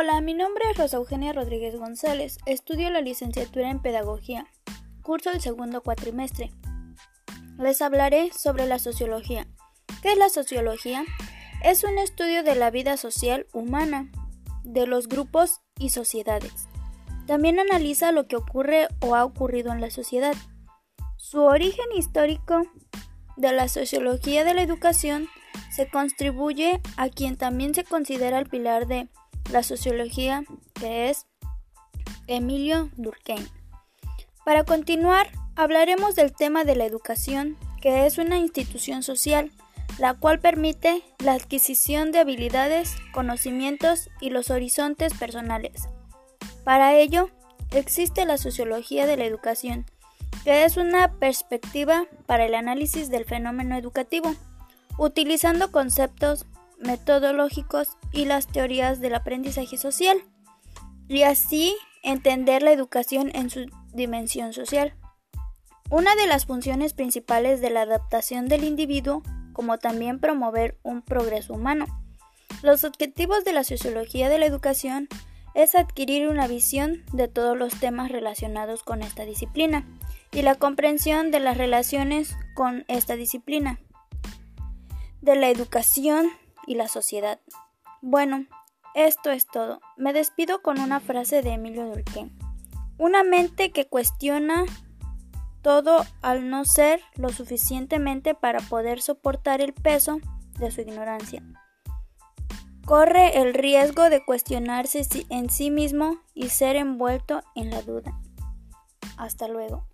Hola, mi nombre es Rosa Eugenia Rodríguez González. Estudio la licenciatura en Pedagogía. Curso el segundo cuatrimestre. Les hablaré sobre la sociología. ¿Qué es la sociología? Es un estudio de la vida social humana, de los grupos y sociedades. También analiza lo que ocurre o ha ocurrido en la sociedad. Su origen histórico de la sociología de la educación se contribuye a quien también se considera el pilar de la sociología, que es Emilio Durkheim. Para continuar, hablaremos del tema de la educación, que es una institución social, la cual permite la adquisición de habilidades, conocimientos y los horizontes personales. Para ello, existe la sociología de la educación, que es una perspectiva para el análisis del fenómeno educativo, utilizando conceptos metodológicos y las teorías del aprendizaje social, y así entender la educación en su dimensión social. Una de las funciones principales de la adaptación del individuo, como también promover un progreso humano. Los objetivos de la sociología de la educación es adquirir una visión de todos los temas relacionados con esta disciplina y la comprensión de las relaciones con esta disciplina, de la educación y la sociedad. Bueno, esto es todo. Me despido con una frase de Emilio Durkheim. Una mente que cuestiona todo al no ser lo suficientemente para poder soportar el peso de su ignorancia. Corre el riesgo de cuestionarse en sí mismo y ser envuelto en la duda. Hasta luego.